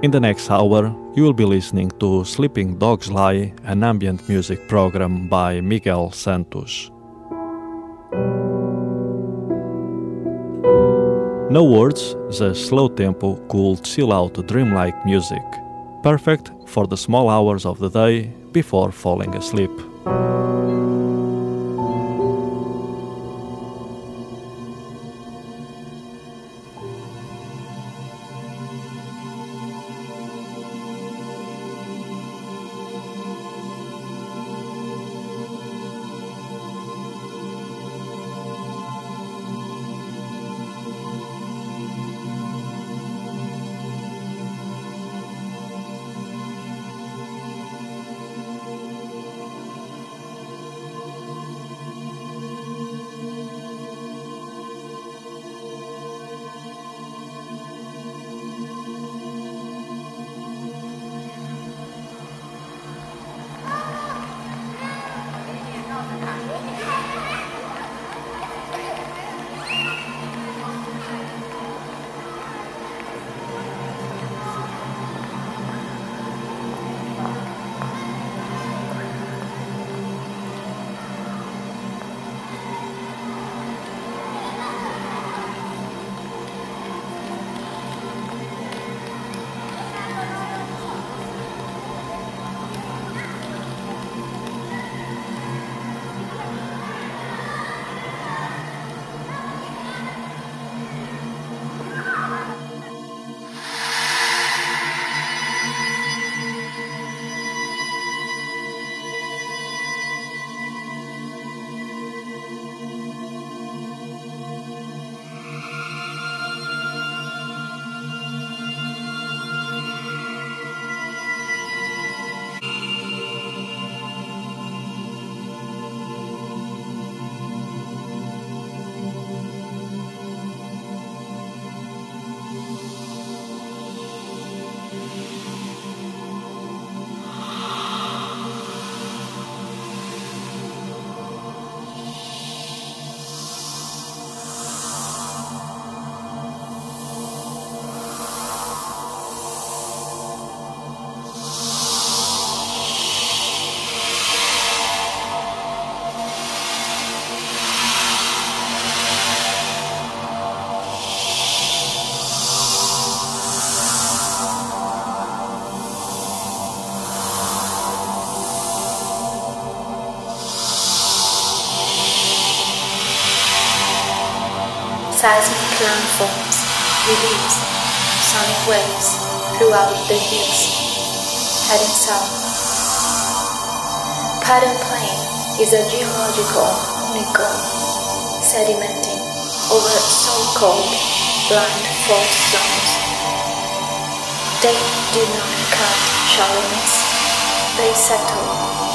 In the next hour, you will be listening to Sleeping Dogs Lie, an ambient music program by Miguel Santos. No words, the slow tempo, cool, chill out, dreamlike music. Perfect for the small hours of the day before falling asleep. Landforms release sonic waves throughout the hills, heading south. Pattern Plain is a geological honeycomb sedimenting over so-called blind fault zones. They do not cut shallowness, they settle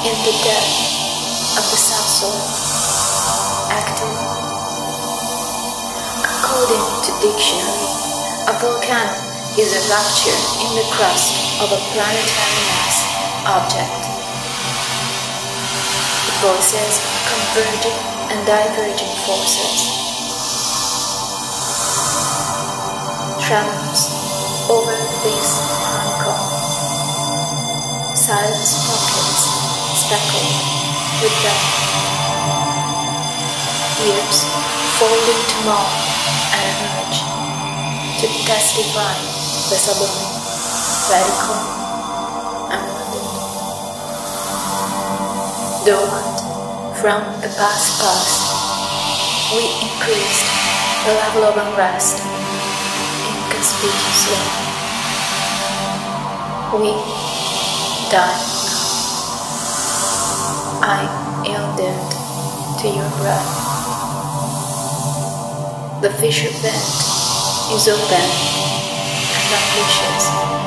in the depth of the subsoil, active According to dictionary, a volcano is a rupture in the crust of a planetary mass object. The forces converging and diverging forces. Tremors over this honeycomb. Silent pockets speckled with death. Years folding to mold and emerge to testify the sublime, radical, and wonderful. Dormant from the past past, we increased the level of unrest inconspicuously. We die now. I yielded to your breath. The fissure vent is open and unleashes suns.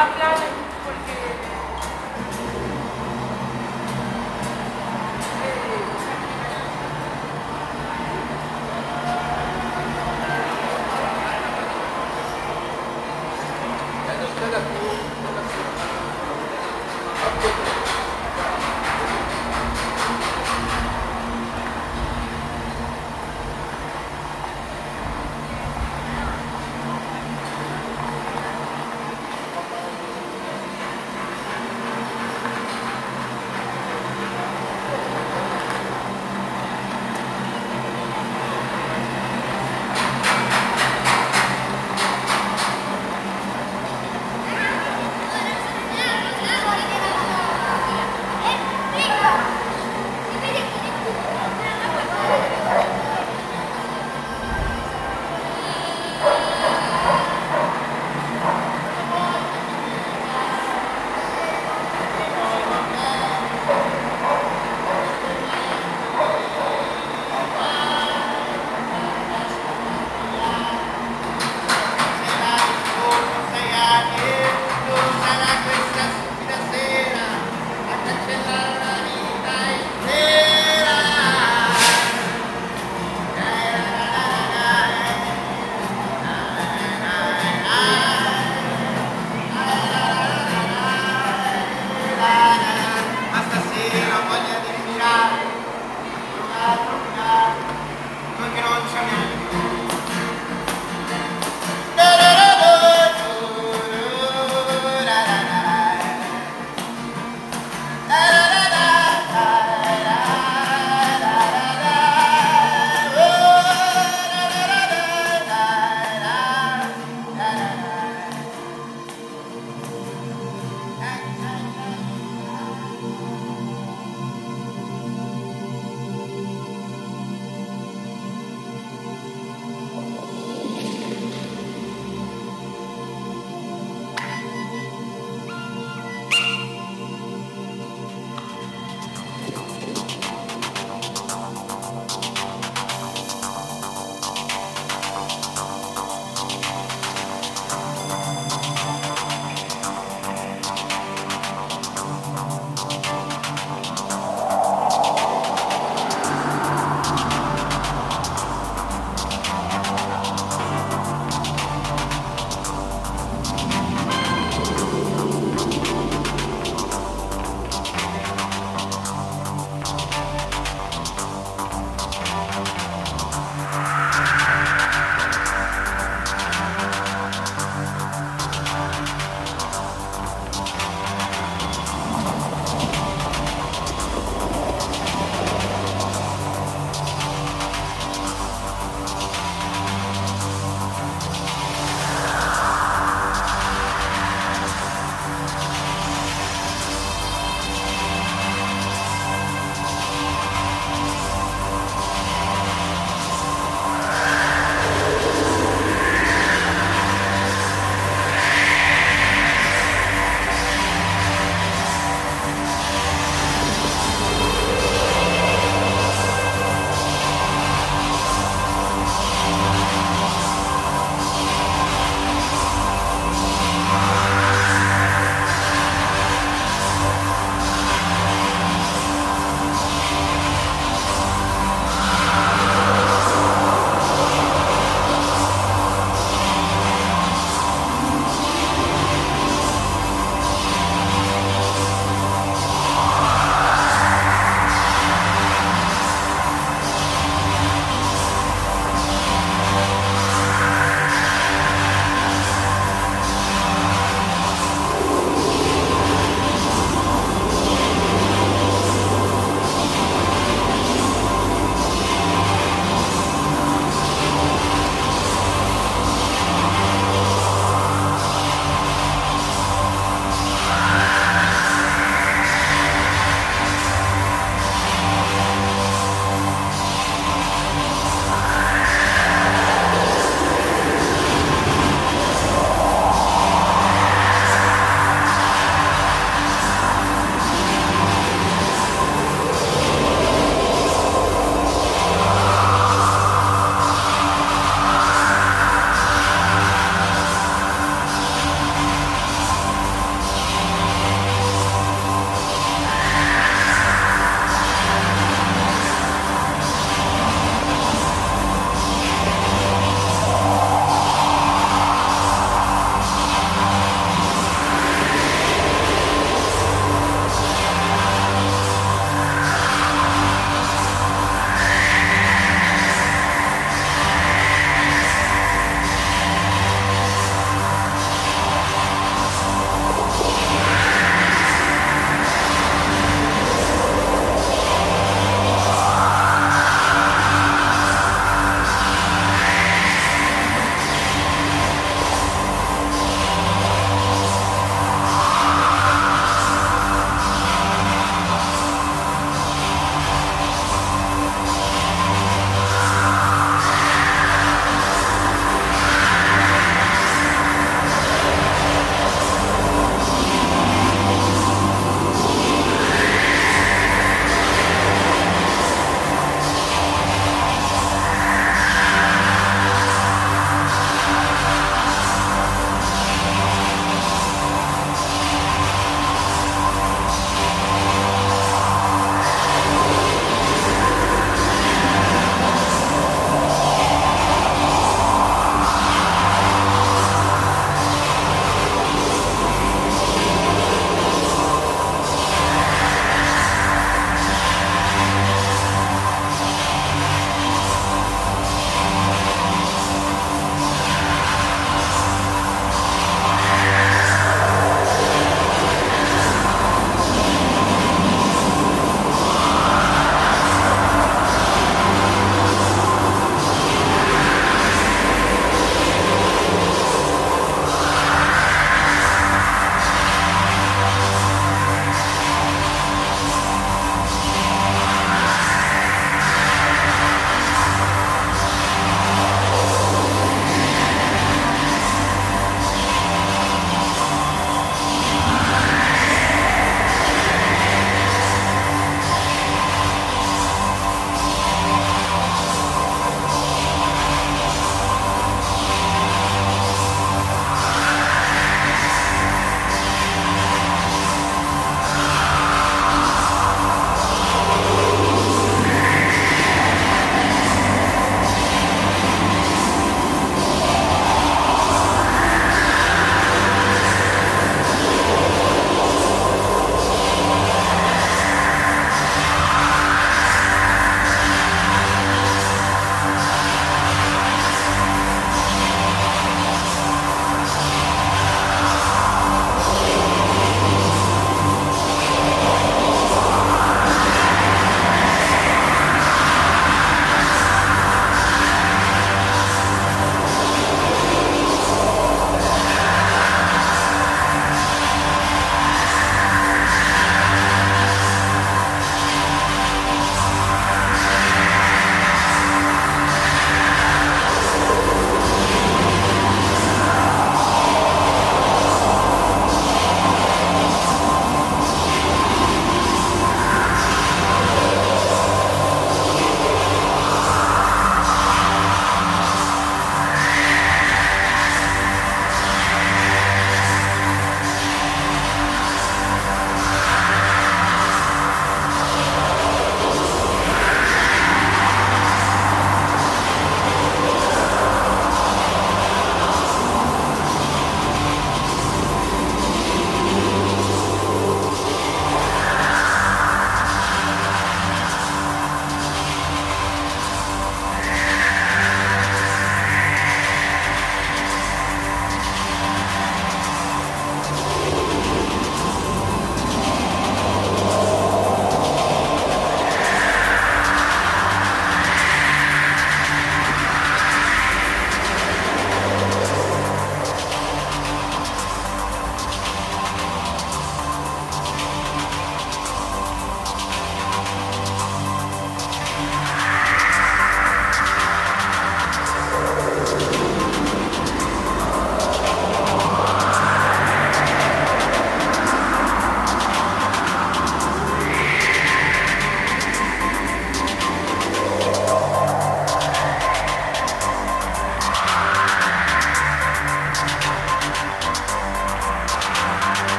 la playa porque